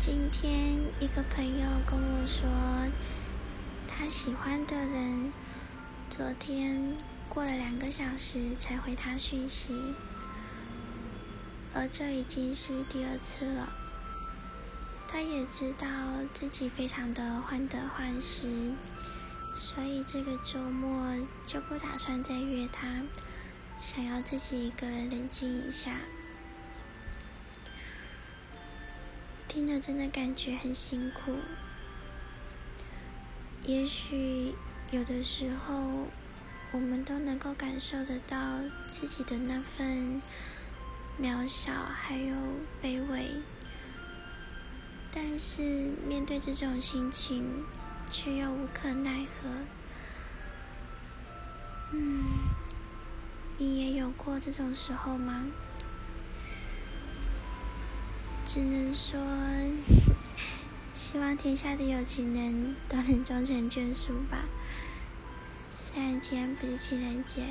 今天一个朋友跟我说，他喜欢的人昨天过了两个小时才回他讯息，而这已经是第二次了。他也知道自己非常的患得患失，所以这个周末就不打算再约他，想要自己一个人冷静一下。听着，真的感觉很辛苦。也许有的时候，我们都能够感受得到自己的那份渺小，还有卑微。但是面对这种心情，却又无可奈何。嗯，你也有过这种时候吗？只能说，希望天下的有情人都能终成眷属吧。虽然今天不是情人节。